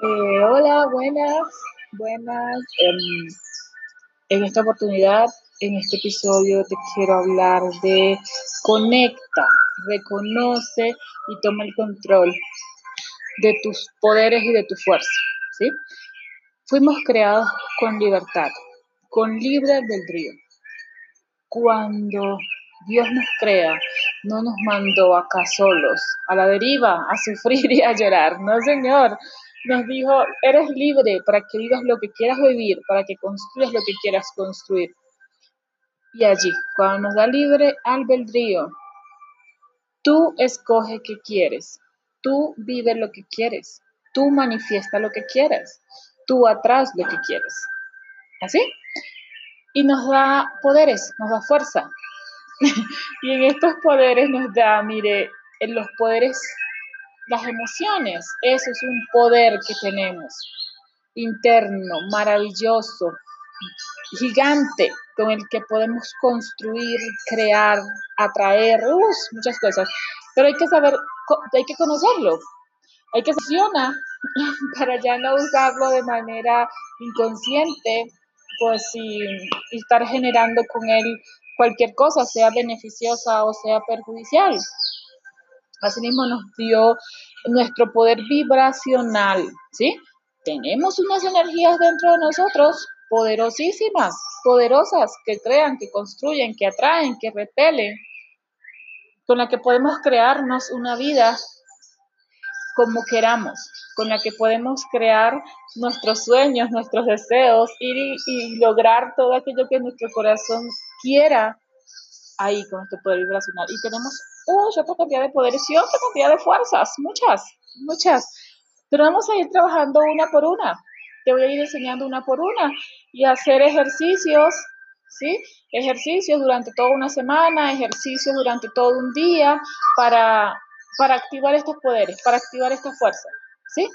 Eh, hola, buenas, buenas. Em, en esta oportunidad, en este episodio, te quiero hablar de conecta, reconoce y toma el control de tus poderes y de tu fuerza. ¿sí? Fuimos creados con libertad, con libre albedrío. Cuando Dios nos crea, no nos mandó acá solos, a la deriva, a sufrir y a llorar. No, Señor nos dijo, eres libre para que vivas lo que quieras vivir, para que construyas lo que quieras construir. Y allí, cuando nos da libre albedrío, tú escoge qué quieres, tú vive lo que quieres, tú manifiesta lo que quieres, tú atrás lo que quieres. ¿Así? Y nos da poderes, nos da fuerza. y en estos poderes nos da, mire, en los poderes las emociones, eso es un poder que tenemos, interno, maravilloso, gigante, con el que podemos construir, crear, atraer, muchas cosas. Pero hay que saber, hay que conocerlo, hay que funciona para ya no usarlo de manera inconsciente, pues y estar generando con él cualquier cosa, sea beneficiosa o sea perjudicial. Asimismo nos dio nuestro poder vibracional, ¿sí? Tenemos unas energías dentro de nosotros poderosísimas, poderosas, que crean, que construyen, que atraen, que repelen, con la que podemos crearnos una vida como queramos, con la que podemos crear nuestros sueños, nuestros deseos y, y lograr todo aquello que nuestro corazón quiera ahí con nuestro poder vibracional. Y tenemos uy, otra cantidad de poderes y otra cantidad de fuerzas, muchas, muchas. Pero vamos a ir trabajando una por una. Te voy a ir enseñando una por una y hacer ejercicios, ¿sí? Ejercicios durante toda una semana, ejercicios durante todo un día para, para activar estos poderes, para activar esta fuerza, ¿sí?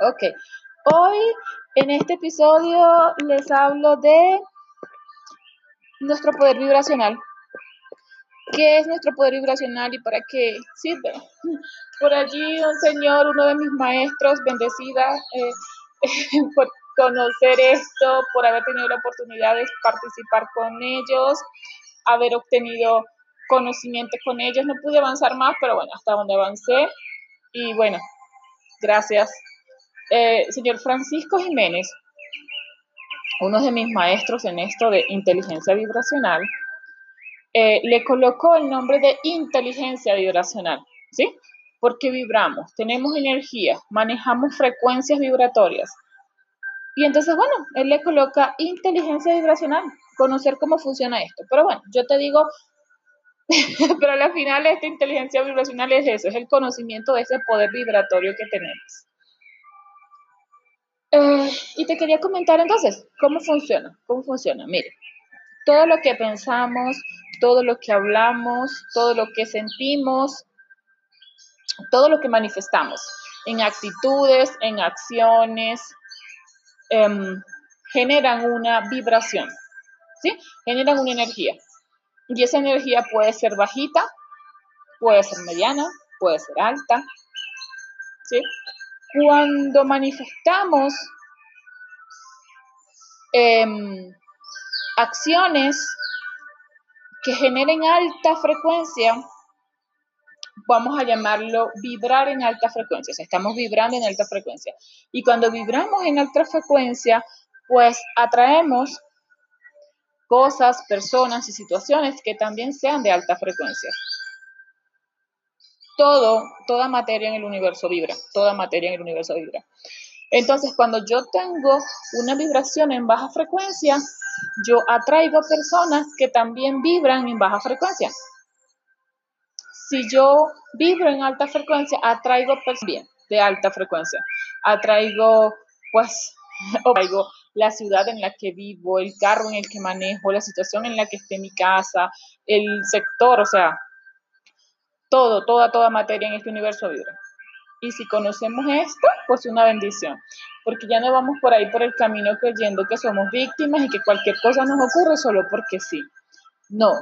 Ok. Hoy en este episodio les hablo de nuestro poder vibracional. ¿Qué es nuestro poder vibracional y para qué sirve? Por allí un señor, uno de mis maestros, bendecida eh, por conocer esto, por haber tenido la oportunidad de participar con ellos, haber obtenido conocimiento con ellos. No pude avanzar más, pero bueno, hasta donde avancé. Y bueno, gracias. Eh, señor Francisco Jiménez, uno de mis maestros en esto de inteligencia vibracional, eh, le colocó el nombre de inteligencia vibracional, ¿sí? Porque vibramos, tenemos energía, manejamos frecuencias vibratorias. Y entonces, bueno, él le coloca inteligencia vibracional, conocer cómo funciona esto. Pero bueno, yo te digo, pero al final esta inteligencia vibracional es eso, es el conocimiento de ese poder vibratorio que tenemos. Eh, y te quería comentar entonces, ¿cómo funciona? ¿Cómo funciona? Mire, todo lo que pensamos, todo lo que hablamos, todo lo que sentimos, todo lo que manifestamos en actitudes, en acciones, em, generan una vibración, ¿sí? Generan una energía. Y esa energía puede ser bajita, puede ser mediana, puede ser alta, ¿sí? Cuando manifestamos em, acciones que generen alta frecuencia, vamos a llamarlo vibrar en alta frecuencia. Estamos vibrando en alta frecuencia. Y cuando vibramos en alta frecuencia, pues atraemos cosas, personas y situaciones que también sean de alta frecuencia. Todo, toda materia en el universo vibra, toda materia en el universo vibra. Entonces, cuando yo tengo una vibración en baja frecuencia, yo atraigo personas que también vibran en baja frecuencia. Si yo vibro en alta frecuencia, atraigo personas de alta frecuencia. Atraigo, pues, atraigo la ciudad en la que vivo, el carro en el que manejo, la situación en la que esté mi casa, el sector, o sea, todo, toda, toda materia en este universo vibra. Y si conocemos esto, pues una bendición, porque ya no vamos por ahí por el camino creyendo que somos víctimas y que cualquier cosa nos ocurre solo porque sí. No.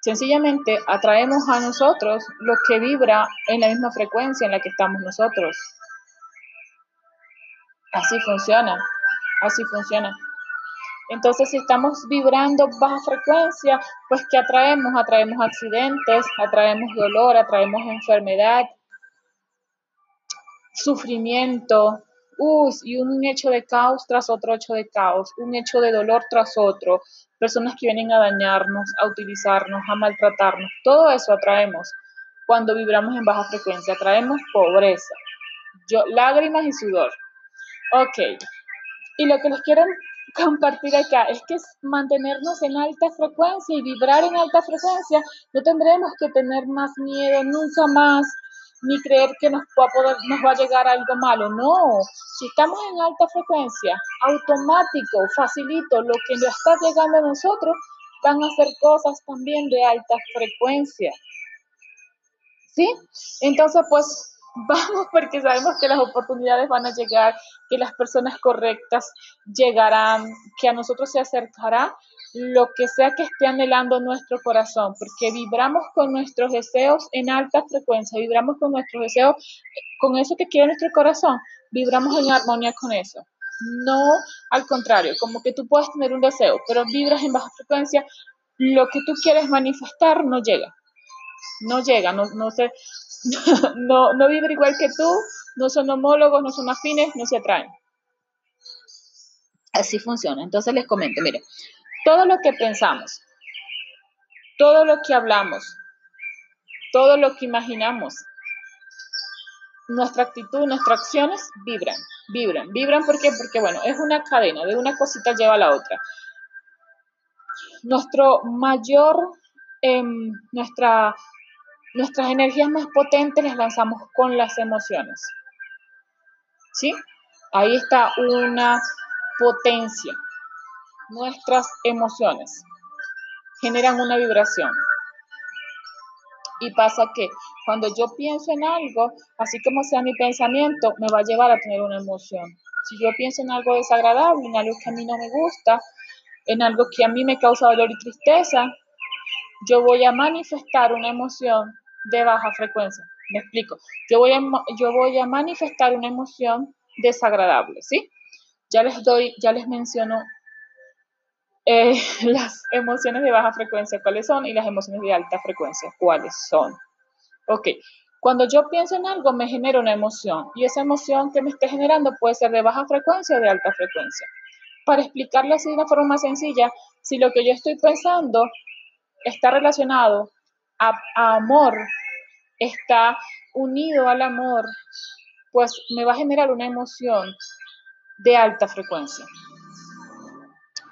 Sencillamente atraemos a nosotros lo que vibra en la misma frecuencia en la que estamos nosotros. Así funciona, así funciona. Entonces, si estamos vibrando baja frecuencia, pues ¿qué atraemos? Atraemos accidentes, atraemos dolor, atraemos enfermedad, sufrimiento, y un hecho de caos tras otro hecho de caos, un hecho de dolor tras otro, personas que vienen a dañarnos, a utilizarnos, a maltratarnos, todo eso atraemos cuando vibramos en baja frecuencia, atraemos pobreza, yo, lágrimas y sudor. Ok, y lo que les quiero compartir acá es que mantenernos en alta frecuencia y vibrar en alta frecuencia, no tendremos que tener más miedo nunca más, ni creer que nos va a, llegar algo malo. No, si estamos en alta frecuencia, automático, facilito, lo que nos está llegando a nosotros, van a ser cosas también de alta frecuencia. ¿Sí? Entonces, pues vamos porque sabemos que las oportunidades van a llegar, que las personas correctas llegarán, que a nosotros se acercará lo que sea que esté anhelando nuestro corazón, porque vibramos con nuestros deseos en alta frecuencia, vibramos con nuestros deseos, con eso que quiere nuestro corazón, vibramos en armonía con eso. No al contrario, como que tú puedes tener un deseo, pero vibras en baja frecuencia, lo que tú quieres manifestar no llega. No llega, no, no, se, no, no vibra igual que tú, no son homólogos, no son afines, no se atraen. Así funciona. Entonces les comento, mire, todo lo que pensamos, todo lo que hablamos, todo lo que imaginamos, nuestra actitud, nuestras acciones vibran, vibran, vibran ¿por qué? Porque bueno, es una cadena, de una cosita lleva a la otra. Nuestro mayor, em, nuestra, nuestras energías más potentes las lanzamos con las emociones. ¿Sí? Ahí está una potencia nuestras emociones generan una vibración. Y pasa que cuando yo pienso en algo, así como sea mi pensamiento, me va a llevar a tener una emoción. Si yo pienso en algo desagradable, en algo que a mí no me gusta, en algo que a mí me causa dolor y tristeza, yo voy a manifestar una emoción de baja frecuencia. Me explico. Yo voy a, yo voy a manifestar una emoción desagradable, ¿sí? Ya les doy, ya les menciono eh, las emociones de baja frecuencia, ¿cuáles son? Y las emociones de alta frecuencia, ¿cuáles son? Ok, cuando yo pienso en algo me genera una emoción y esa emoción que me esté generando puede ser de baja frecuencia o de alta frecuencia. Para explicarlo así de una forma más sencilla, si lo que yo estoy pensando está relacionado a, a amor, está unido al amor, pues me va a generar una emoción de alta frecuencia.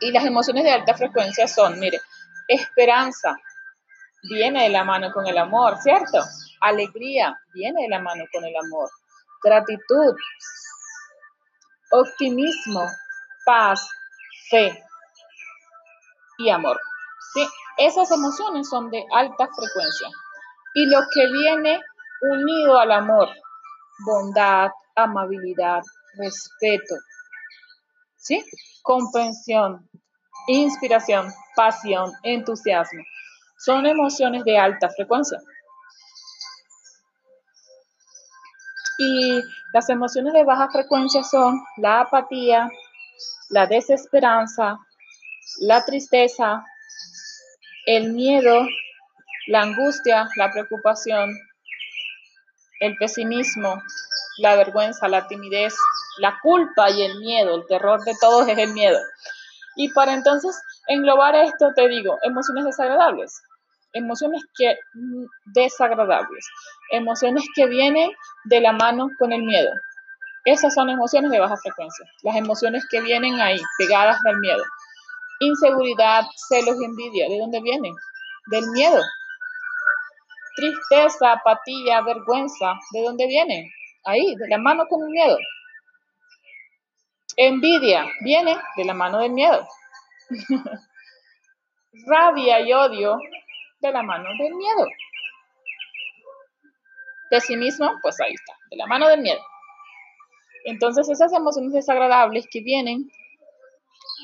Y las emociones de alta frecuencia son, mire, esperanza viene de la mano con el amor, ¿cierto? Alegría viene de la mano con el amor. Gratitud, optimismo, paz, fe y amor. ¿sí? Esas emociones son de alta frecuencia. Y lo que viene unido al amor, bondad, amabilidad, respeto, ¿sí? Comprensión, inspiración, pasión, entusiasmo. Son emociones de alta frecuencia. Y las emociones de baja frecuencia son la apatía, la desesperanza, la tristeza, el miedo, la angustia, la preocupación, el pesimismo, la vergüenza, la timidez, la culpa y el miedo. El terror de todos es el miedo. Y para entonces englobar esto, te digo, emociones desagradables, emociones que mm, desagradables, emociones que vienen de la mano con el miedo. Esas son emociones de baja frecuencia, las emociones que vienen ahí, pegadas del miedo. Inseguridad, celos y envidia, ¿de dónde vienen? Del miedo. Tristeza, apatía, vergüenza, ¿de dónde vienen? Ahí, de la mano con el miedo. Envidia viene de la mano del miedo. Rabia y odio de la mano del miedo. Pesimismo, pues ahí está, de la mano del miedo. Entonces esas emociones desagradables que vienen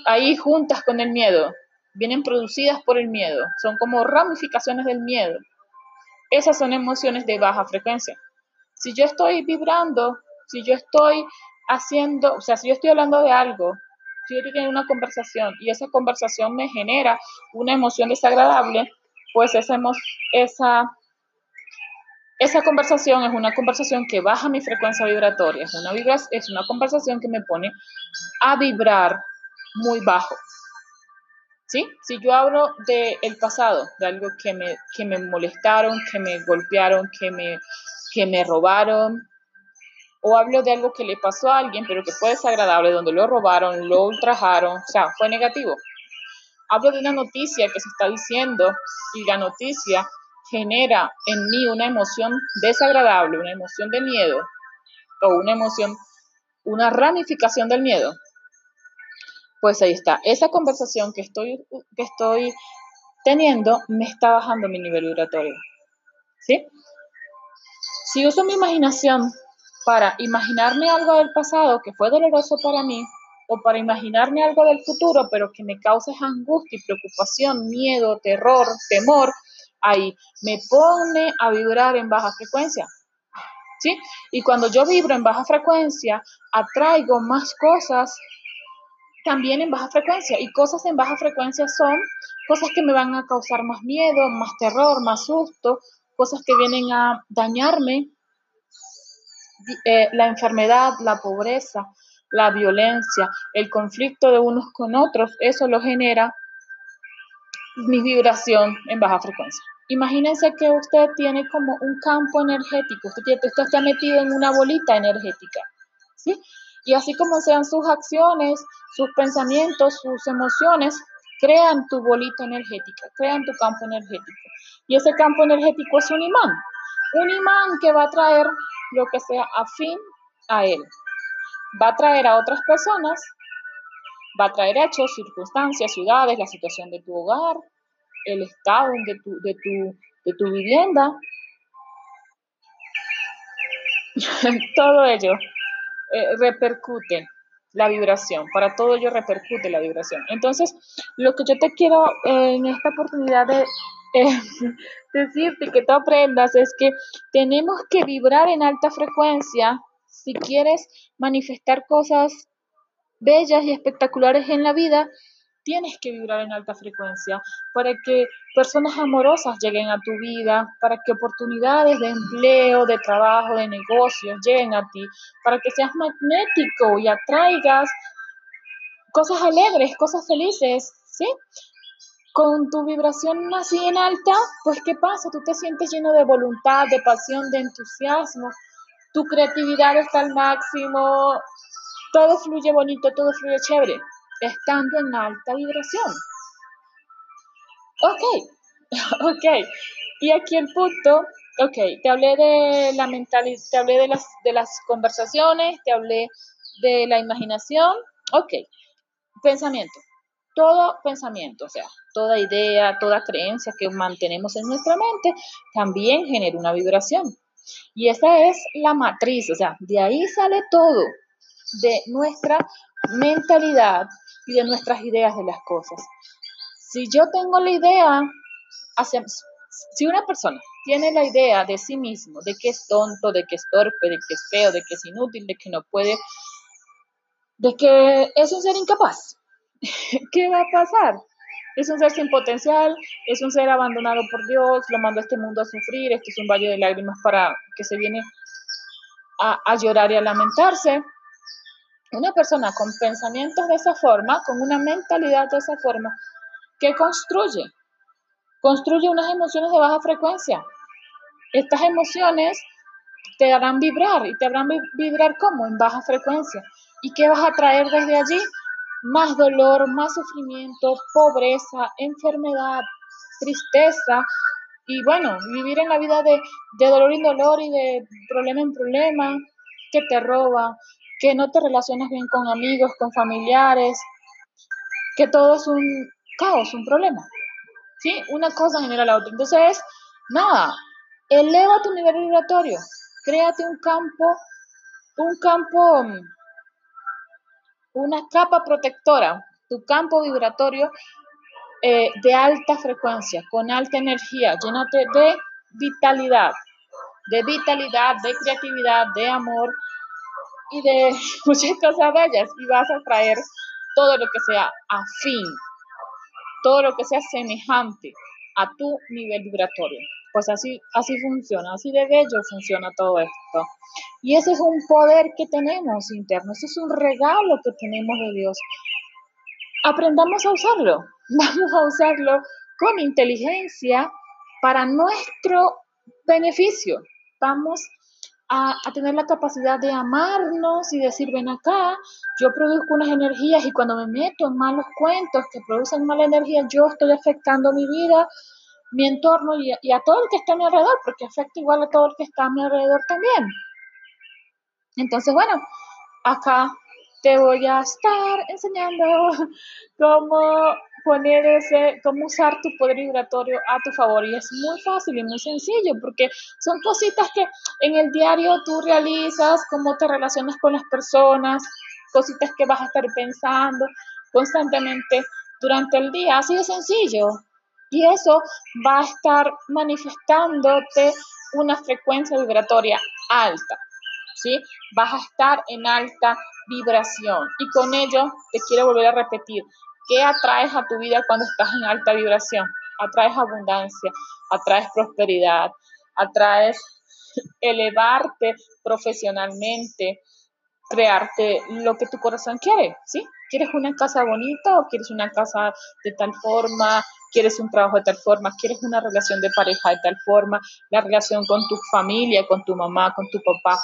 ahí juntas con el miedo, vienen producidas por el miedo, son como ramificaciones del miedo. Esas son emociones de baja frecuencia. Si yo estoy vibrando, si yo estoy haciendo, o sea, si yo estoy hablando de algo, si yo estoy teniendo una conversación y esa conversación me genera una emoción desagradable, pues esa, esa, esa conversación es una conversación que baja mi frecuencia vibratoria, es una, es una conversación que me pone a vibrar muy bajo. ¿Sí? Si yo hablo del pasado, de algo que me, que me molestaron, que me golpearon, que me, que me robaron, o hablo de algo que le pasó a alguien, pero que fue desagradable, donde lo robaron, lo ultrajaron, o sea, fue negativo. Hablo de una noticia que se está diciendo y la noticia genera en mí una emoción desagradable, una emoción de miedo o una emoción, una ramificación del miedo, pues ahí está. Esa conversación que estoy, que estoy teniendo me está bajando mi nivel vibratorio. ¿Sí? Si uso mi imaginación para imaginarme algo del pasado que fue doloroso para mí, o para imaginarme algo del futuro, pero que me cause angustia y preocupación, miedo, terror, temor, ahí me pone a vibrar en baja frecuencia. ¿Sí? Y cuando yo vibro en baja frecuencia, atraigo más cosas también en baja frecuencia. Y cosas en baja frecuencia son cosas que me van a causar más miedo, más terror, más susto, cosas que vienen a dañarme, eh, la enfermedad, la pobreza, la violencia, el conflicto de unos con otros, eso lo genera mi vibración en baja frecuencia. Imagínense que usted tiene como un campo energético, usted, usted está metido en una bolita energética, ¿sí? Y así como sean sus acciones, sus pensamientos, sus emociones, crean tu bolita energética, crean tu campo energético. Y ese campo energético es un imán, un imán que va a traer lo que sea afín a él. Va a traer a otras personas, va a traer hechos, circunstancias, ciudades, la situación de tu hogar, el estado de tu, de tu, de tu vivienda. Todo ello eh, repercute la vibración, para todo ello repercute la vibración. Entonces, lo que yo te quiero en esta oportunidad de decirte que tú aprendas es que tenemos que vibrar en alta frecuencia si quieres manifestar cosas bellas y espectaculares en la vida, tienes que vibrar en alta frecuencia para que personas amorosas lleguen a tu vida, para que oportunidades de empleo, de trabajo, de negocios lleguen a ti, para que seas magnético y atraigas cosas alegres, cosas felices, ¿sí? Con tu vibración así en alta, pues ¿qué pasa? Tú te sientes lleno de voluntad, de pasión, de entusiasmo, tu creatividad está al máximo, todo fluye bonito, todo fluye chévere estando en alta vibración. Ok, ok. Y aquí el punto, ok, te hablé de la mentalidad, te hablé de las, de las conversaciones, te hablé de la imaginación, ok. Pensamiento. Todo pensamiento, o sea, toda idea, toda creencia que mantenemos en nuestra mente también genera una vibración. Y esa es la matriz, o sea, de ahí sale todo, de nuestra mentalidad y de nuestras ideas de las cosas. Si yo tengo la idea, si una persona tiene la idea de sí mismo, de que es tonto, de que es torpe, de que es feo, de que es inútil, de que no puede, de que es un ser incapaz, ¿qué va a pasar? Es un ser sin potencial, es un ser abandonado por Dios, lo manda a este mundo a sufrir, este es un valle de lágrimas para que se viene a, a llorar y a lamentarse. Una persona con pensamientos de esa forma, con una mentalidad de esa forma, ¿qué construye? Construye unas emociones de baja frecuencia. Estas emociones te harán vibrar y te harán vibrar como en baja frecuencia. ¿Y qué vas a traer desde allí? Más dolor, más sufrimiento, pobreza, enfermedad, tristeza y bueno, vivir en la vida de, de dolor en dolor y de problema en problema que te roba, que no te relacionas bien con amigos, con familiares, que todo es un caos, un problema. ¿Sí? Una cosa genera la otra. Entonces, nada, eleva tu nivel vibratorio, créate un campo, un campo, una capa protectora, tu campo vibratorio eh, de alta frecuencia, con alta energía, llénate de vitalidad, de vitalidad, de creatividad, de amor, y de muchas cosas bellas y vas a traer todo lo que sea afín, todo lo que sea semejante a tu nivel vibratorio. Pues así, así funciona, así de bello funciona todo esto. Y ese es un poder que tenemos interno, ese es un regalo que tenemos de Dios. Aprendamos a usarlo, vamos a usarlo con inteligencia para nuestro beneficio. Vamos a, tener la capacidad de amarnos y decir, ven acá, yo produzco unas energías y cuando me meto en malos cuentos que producen mala energía, yo estoy afectando mi vida, mi entorno y, a todo el que está a mi alrededor, porque afecta igual a todo el que está a mi alrededor también. Entonces, bueno, acá te voy a estar enseñando cómo poner ese, cómo usar tu poder vibratorio a tu favor. Y es muy fácil y muy sencillo porque son cositas que en el diario tú realizas, cómo te relacionas con las personas, cositas que vas a estar pensando constantemente durante el día. Así de sencillo. Y eso va a estar manifestándote una frecuencia vibratoria alta. ¿Sí? Vas a estar en alta vibración. Y con ello te quiero volver a repetir, ¿qué atraes a tu vida cuando estás en alta vibración? Atraes abundancia, atraes prosperidad, atraes elevarte profesionalmente, crearte lo que tu corazón quiere, ¿sí? ¿Quieres una casa bonita o quieres una casa de tal forma? ¿Quieres un trabajo de tal forma? ¿Quieres una relación de pareja de tal forma? La relación con tu familia, con tu mamá, con tu papá.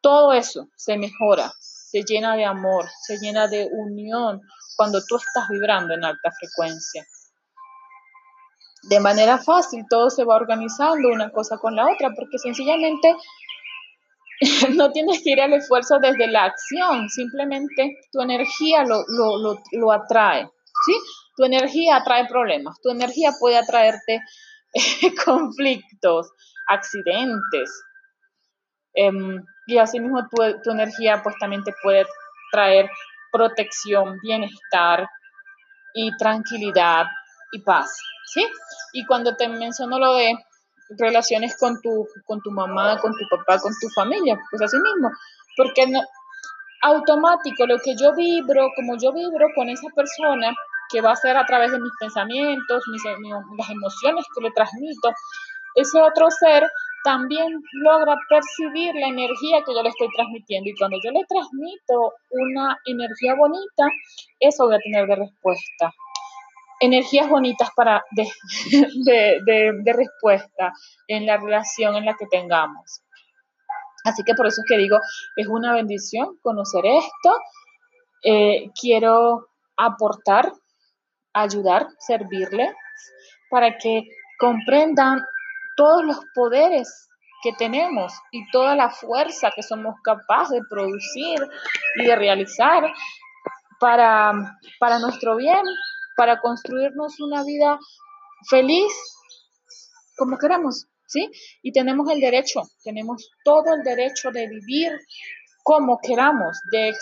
Todo eso se mejora se llena de amor, se llena de unión cuando tú estás vibrando en alta frecuencia. De manera fácil todo se va organizando una cosa con la otra porque sencillamente no tienes que ir al esfuerzo desde la acción, simplemente tu energía lo, lo, atrae, ¿sí? Tu energía atrae problemas, tu energía puede atraerte conflictos, accidentes, em, y asimismo tu, tu energía pues también te puede traer protección, bienestar y tranquilidad y paz, ¿sí? Y cuando te menciono lo de relaciones con tu, con tu mamá, con tu papá, con tu familia, pues así mismo, porque no, automático, lo que yo vibro, como yo vibro con esa persona, que va a ser a través de mis pensamientos, mis, las emociones que le transmito, ese otro ser también logra percibir la energía que yo le estoy transmitiendo. Y cuando yo le transmito una energía bonita, eso voy a tener de respuesta. Energías bonitas para de, de, respuesta en la relación en la que tengamos. Así que por eso es que digo, es una bendición conocer esto. Eh, quiero aportar, ayudar, servirle para que comprendan todos los poderes que tenemos y toda la fuerza que somos capaces de producir y de realizar para, para nuestro bien, para construirnos una vida feliz como queramos, ¿sí? Y tenemos el derecho, tenemos todo el derecho de vivir como queramos, de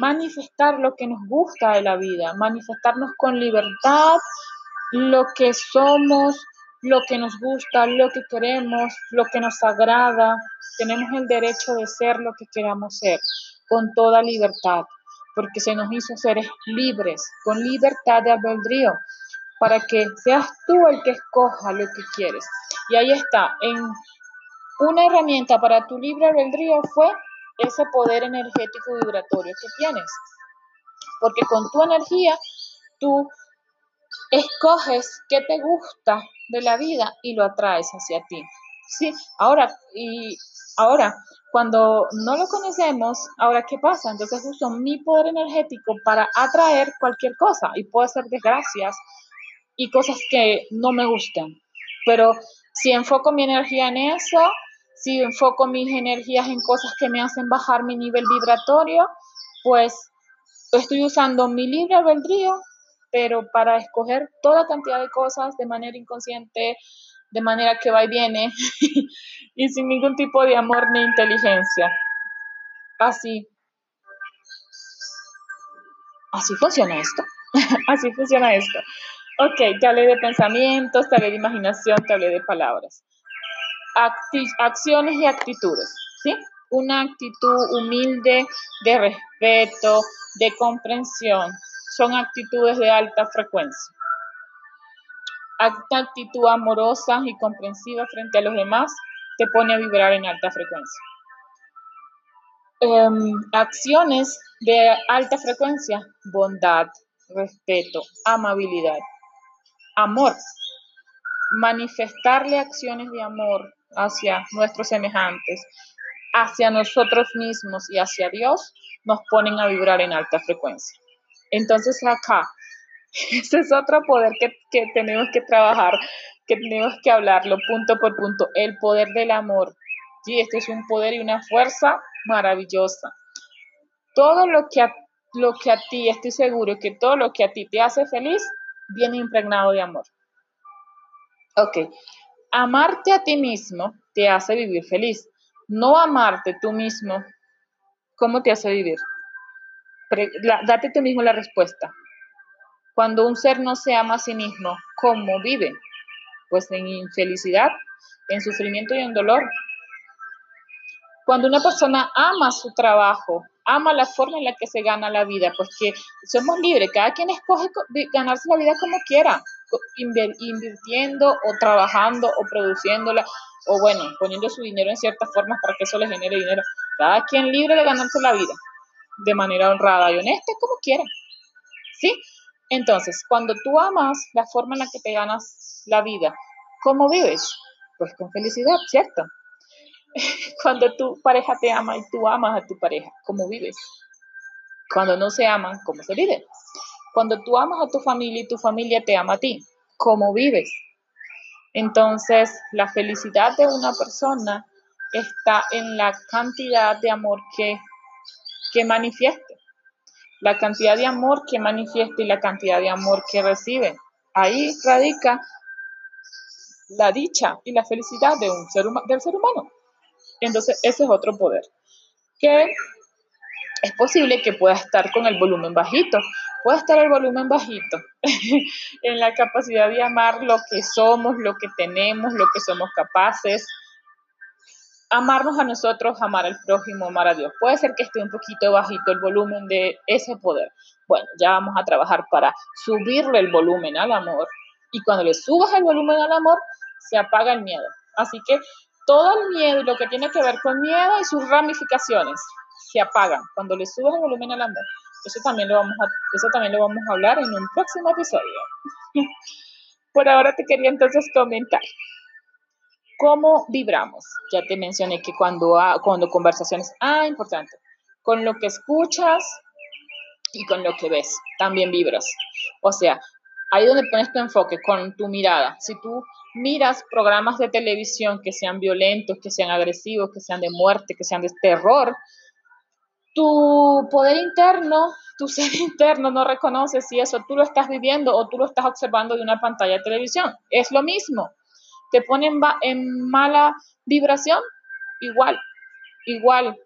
manifestar lo que nos gusta de la vida, manifestarnos con libertad lo que somos, lo que nos gusta, lo que queremos, lo que nos agrada. Tenemos el derecho de ser lo que queramos ser, con toda libertad, porque se nos hizo seres libres, con libertad de albedrío, para que seas tú el que escoja lo que quieres. Y ahí está, en una herramienta para tu libre albedrío fue ese poder energético vibratorio que tienes. Porque con tu energía tú escoges qué te gusta de la vida y lo atraes hacia ti. Sí, ahora, y ahora, cuando no lo conocemos, ahora qué pasa? Entonces uso mi poder energético para atraer cualquier cosa y puede ser desgracias y cosas que no me gustan. Pero si enfoco mi energía en eso, si enfoco mis energías en cosas que me hacen bajar mi nivel vibratorio, pues estoy usando mi libre albedrío pero para escoger toda cantidad de cosas de manera inconsciente, de manera que va y viene, y sin ningún tipo de amor ni inteligencia. Así. Así funciona esto. Así funciona esto. Ok, te hablé de pensamientos, te hablé de imaginación, te hablé de palabras. acciones y actitudes, ¿sí? una actitud humilde de respeto, de comprensión. Son actitudes de alta frecuencia. Actitud amorosa y comprensiva frente a los demás te pone a vibrar en alta frecuencia. Em, acciones de alta frecuencia, bondad, respeto, amabilidad, amor. Manifestarle acciones de amor hacia nuestros semejantes, hacia nosotros mismos y hacia Dios, nos ponen a vibrar en alta frecuencia. Entonces acá, ese es otro poder que, que tenemos que trabajar, que tenemos que hablarlo punto por punto, el poder del amor. Sí, este es un poder y una fuerza maravillosa. Todo lo que a, lo que a ti, estoy seguro que todo lo que a ti te hace feliz, viene impregnado de amor. Ok, amarte a ti mismo te hace vivir feliz. No amarte tú mismo, ¿cómo te hace vivir? date tú mismo la respuesta. Cuando un ser no se ama a sí mismo, ¿cómo vive? Pues en infelicidad, en sufrimiento y en dolor. Cuando una persona ama su trabajo, ama la forma en la que se gana la vida, pues que somos libres, cada quien escoge ganarse la vida como quiera, invirtiendo o trabajando o produciéndola, o bueno, poniendo su dinero en ciertas formas para que eso le genere dinero. Cada quien libre de ganarse la vida de manera honrada y honesta, como quiera. ¿Sí? Entonces, cuando tú amas la forma en la que te ganas la vida, ¿cómo vives? Pues con felicidad, ¿cierto? Cuando tu pareja te ama y tú amas a tu pareja, ¿cómo vives? Cuando no se aman, ¿cómo se vive? Cuando tú amas a tu familia y tu familia te ama a ti, ¿cómo vives? Entonces, la felicidad de una persona está en la cantidad de amor que, que la cantidad de amor que manifieste y la cantidad de amor que recibe. Ahí radica la dicha y la felicidad de un ser del ser humano. Entonces, ese es otro poder. Que es posible que pueda estar con el volumen bajito. Puede estar el volumen bajito en la capacidad de amar lo que somos, lo que tenemos, lo que somos capaces. Amarnos a nosotros, amar al prójimo, amar a Dios. Puede ser que esté un poquito bajito el volumen de ese poder. Bueno, ya vamos a trabajar para subirle el volumen al amor. Y cuando le subas el volumen al amor, se apaga el miedo. Así que todo el miedo y lo que tiene que ver con miedo y sus ramificaciones se apagan cuando le subes el volumen al amor. Eso también lo vamos a, eso también lo vamos a hablar en un próximo episodio. Por ahora te quería entonces comentar cómo vibramos. Ya te mencioné que cuando, cuando conversaciones, ah, importante, con lo que escuchas y con lo que ves, también vibras. O sea, ahí donde pones tu enfoque, con tu mirada. Si tú miras programas de televisión que sean violentos, que sean agresivos, que sean de muerte, que sean de terror, tu poder interno, tu ser interno no reconoce si eso tú lo estás viviendo o tú lo estás observando de una pantalla de televisión. Es lo mismo. Te ponen en mala vibración, igual, igual.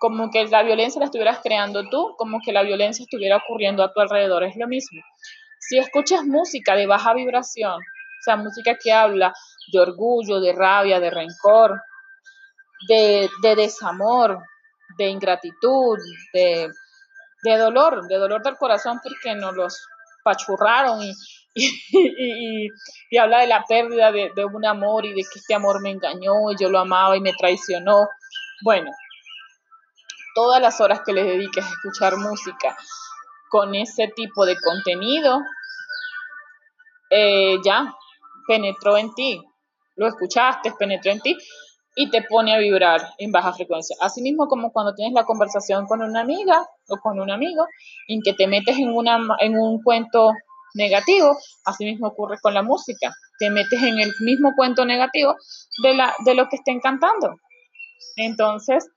Como que la violencia la estuvieras creando tú, como que la violencia estuviera ocurriendo a tu alrededor, es lo mismo. Si escuchas música de baja vibración, o sea, música que habla de orgullo, de rabia, de rencor, de, desamor, de ingratitud, de, dolor, de dolor del corazón porque nos los pachurraron y, y, habla de la pérdida de, un amor y de que este amor me engañó y yo lo amaba y me traicionó. Bueno, todas las horas que le dediques a escuchar música con ese tipo de contenido, eh, ya, penetró en ti, lo escuchaste, penetró en ti y te pone a vibrar en baja frecuencia. Asimismo como cuando tienes la conversación con una amiga o con un amigo en que te metes en, una, en un cuento negativo, asimismo ocurre con la música, te metes en el mismo cuento negativo de, la, de lo que estén cantando. Entonces,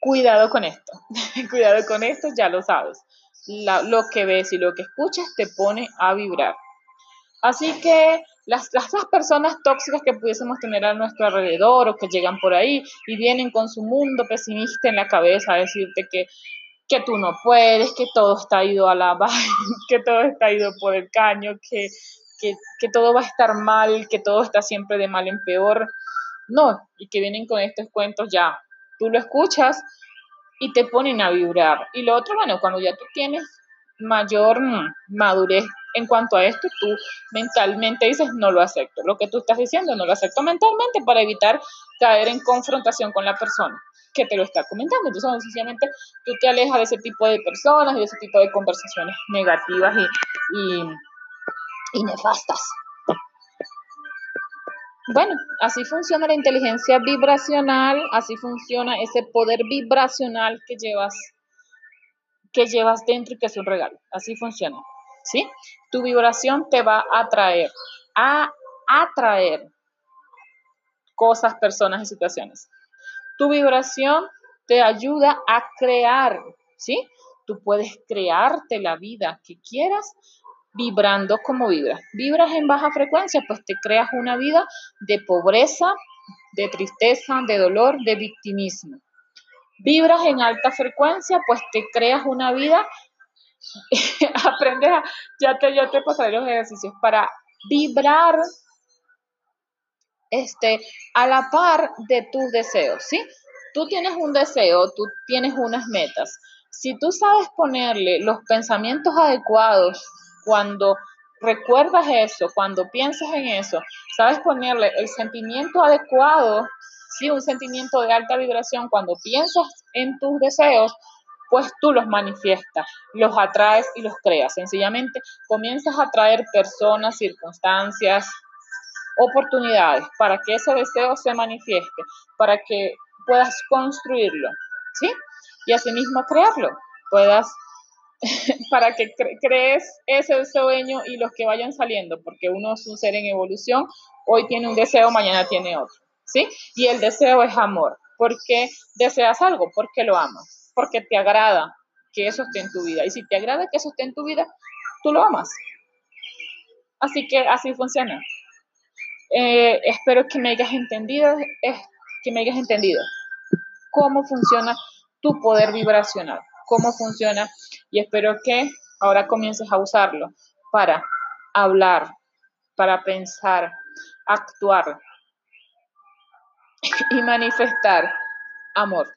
cuidado con esto, cuidado con esto, ya lo sabes. lo que ves y lo que escuchas te pone a vibrar. Así que las, las, personas tóxicas que pudiésemos tener a nuestro alrededor o que llegan por ahí y vienen con su mundo pesimista en la cabeza a decirte que, que tú no puedes, que todo está ido a la que todo está ido por el caño, que, que, que todo va a estar mal, que todo está siempre de mal en peor. No, y que vienen con estos cuentos ya, tú lo escuchas y te ponen a vibrar. Y lo otro, bueno, cuando ya tú tienes mayor madurez en cuanto a esto, tú mentalmente dices, no lo acepto. Lo que tú estás diciendo, no lo acepto mentalmente para evitar caer en confrontación con la persona que te lo está comentando. Entonces, sencillamente, tú te alejas de ese tipo de personas y de ese tipo de conversaciones negativas y, y nefastas. Bueno, así funciona la inteligencia vibracional, así funciona ese poder vibracional que llevas que llevas dentro y que es un regalo. Así funciona. ¿Sí? Tu vibración te va a atraer, a atraer cosas, personas y situaciones. Tu vibración te ayuda a crear, ¿sí? Tú puedes crearte la vida que quieras vibrando como vibras. Vibras en baja frecuencia, pues te creas una vida de pobreza, de tristeza, de dolor, de victimismo. Vibras en alta frecuencia, pues te creas una vida, aprendes a, ya te, yo te pasaré los ejercicios para vibrar este, a la par de tus deseos, ¿sí? Tú tienes un deseo, tú tienes unas metas. Si tú sabes ponerle los pensamientos adecuados cuando recuerdas eso, cuando piensas en eso, sabes ponerle el sentimiento adecuado, sí, un sentimiento de alta vibración, cuando piensas en tus deseos, pues tú los manifiestas, los atraes y los creas. Sencillamente comienzas a atraer personas, circunstancias, oportunidades para que ese deseo se manifieste, para que puedas construirlo, ¿sí? Y asimismo crearlo, puedas para que crees ese sueño y los que vayan saliendo, porque uno es un ser en evolución, hoy tiene un deseo, mañana tiene otro, ¿sí? Y el deseo es amor. ¿Por qué deseas algo? Porque lo amas, porque te agrada que eso esté en tu vida. Y si te agrada que eso esté en tu vida, tú lo amas. Así que así funciona. Eh, espero que me hayas entendido, que me hayas entendido cómo funciona tu poder vibracional cómo funciona y espero que ahora comiences a usarlo para hablar, para pensar, actuar y manifestar amor.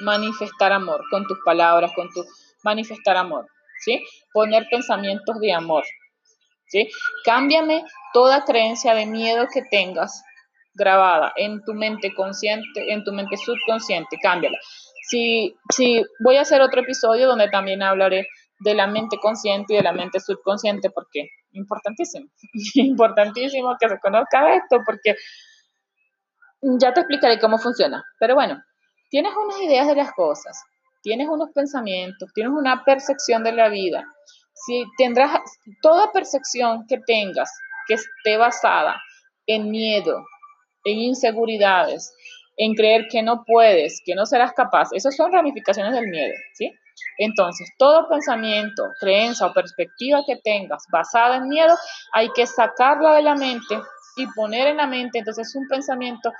Manifestar amor con tus palabras, con tu manifestar amor, ¿sí? Poner pensamientos de amor, ¿sí? Cámbiame toda creencia de miedo que tengas grabada en tu mente consciente, en tu mente subconsciente, cámbiala. Si, si voy a hacer otro episodio donde también hablaré de la mente consciente y de la mente subconsciente, porque importantísimo, importantísimo que se conozca esto, porque ya te explicaré cómo funciona. Pero bueno, tienes unas ideas de las cosas, tienes unos pensamientos, tienes una percepción de la vida. Si tendrás toda percepción que tengas que esté basada en miedo, en inseguridades, en creer que no puedes, que no serás capaz. Esas son ramificaciones del miedo, ¿sí? Entonces, todo pensamiento, creencia o perspectiva que tengas basada en miedo, hay que sacarla de la mente y poner en la mente, entonces, un pensamiento,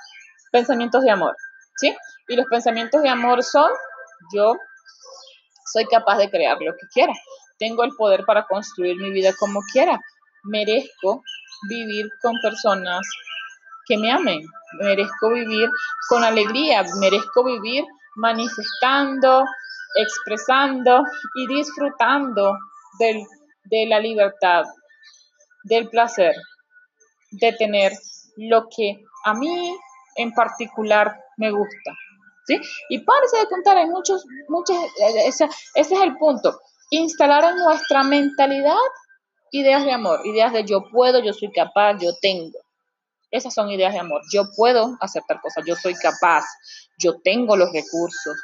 pensamientos de amor, ¿sí? Y los pensamientos de amor son, yo soy capaz de crear lo que quiera, tengo el poder para construir mi vida como quiera, merezco vivir con personas que me amen, merezco vivir con alegría, merezco vivir manifestando, expresando y disfrutando de la libertad, del placer, de tener lo que a mí en particular me gusta. ¿sí? Y párese de contar, hay muchos, muchos, ese es el punto, instalar en nuestra mentalidad ideas de amor, ideas de yo puedo, yo soy capaz, yo tengo. Esas son ideas de amor. Yo puedo aceptar cosas, yo soy capaz, yo tengo los recursos.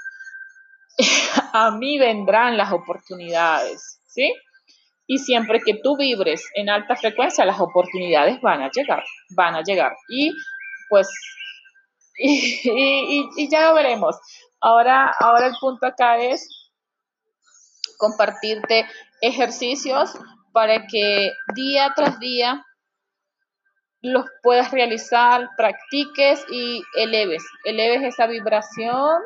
a mí vendrán las oportunidades, ¿sí? Y siempre que tú vibres en alta frecuencia, las oportunidades van a llegar, van a llegar. Y pues, y, ya lo veremos. Ahora, ahora el punto acá es compartirte ejercicios para que día tras día los puedas realizar, practiques y eleves, eleves esa vibración,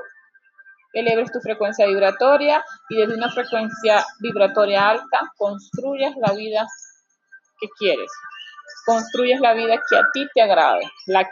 eleves tu frecuencia vibratoria y desde una frecuencia vibratoria alta construyas la vida que quieres, construyes la vida que a ti te agrade, la que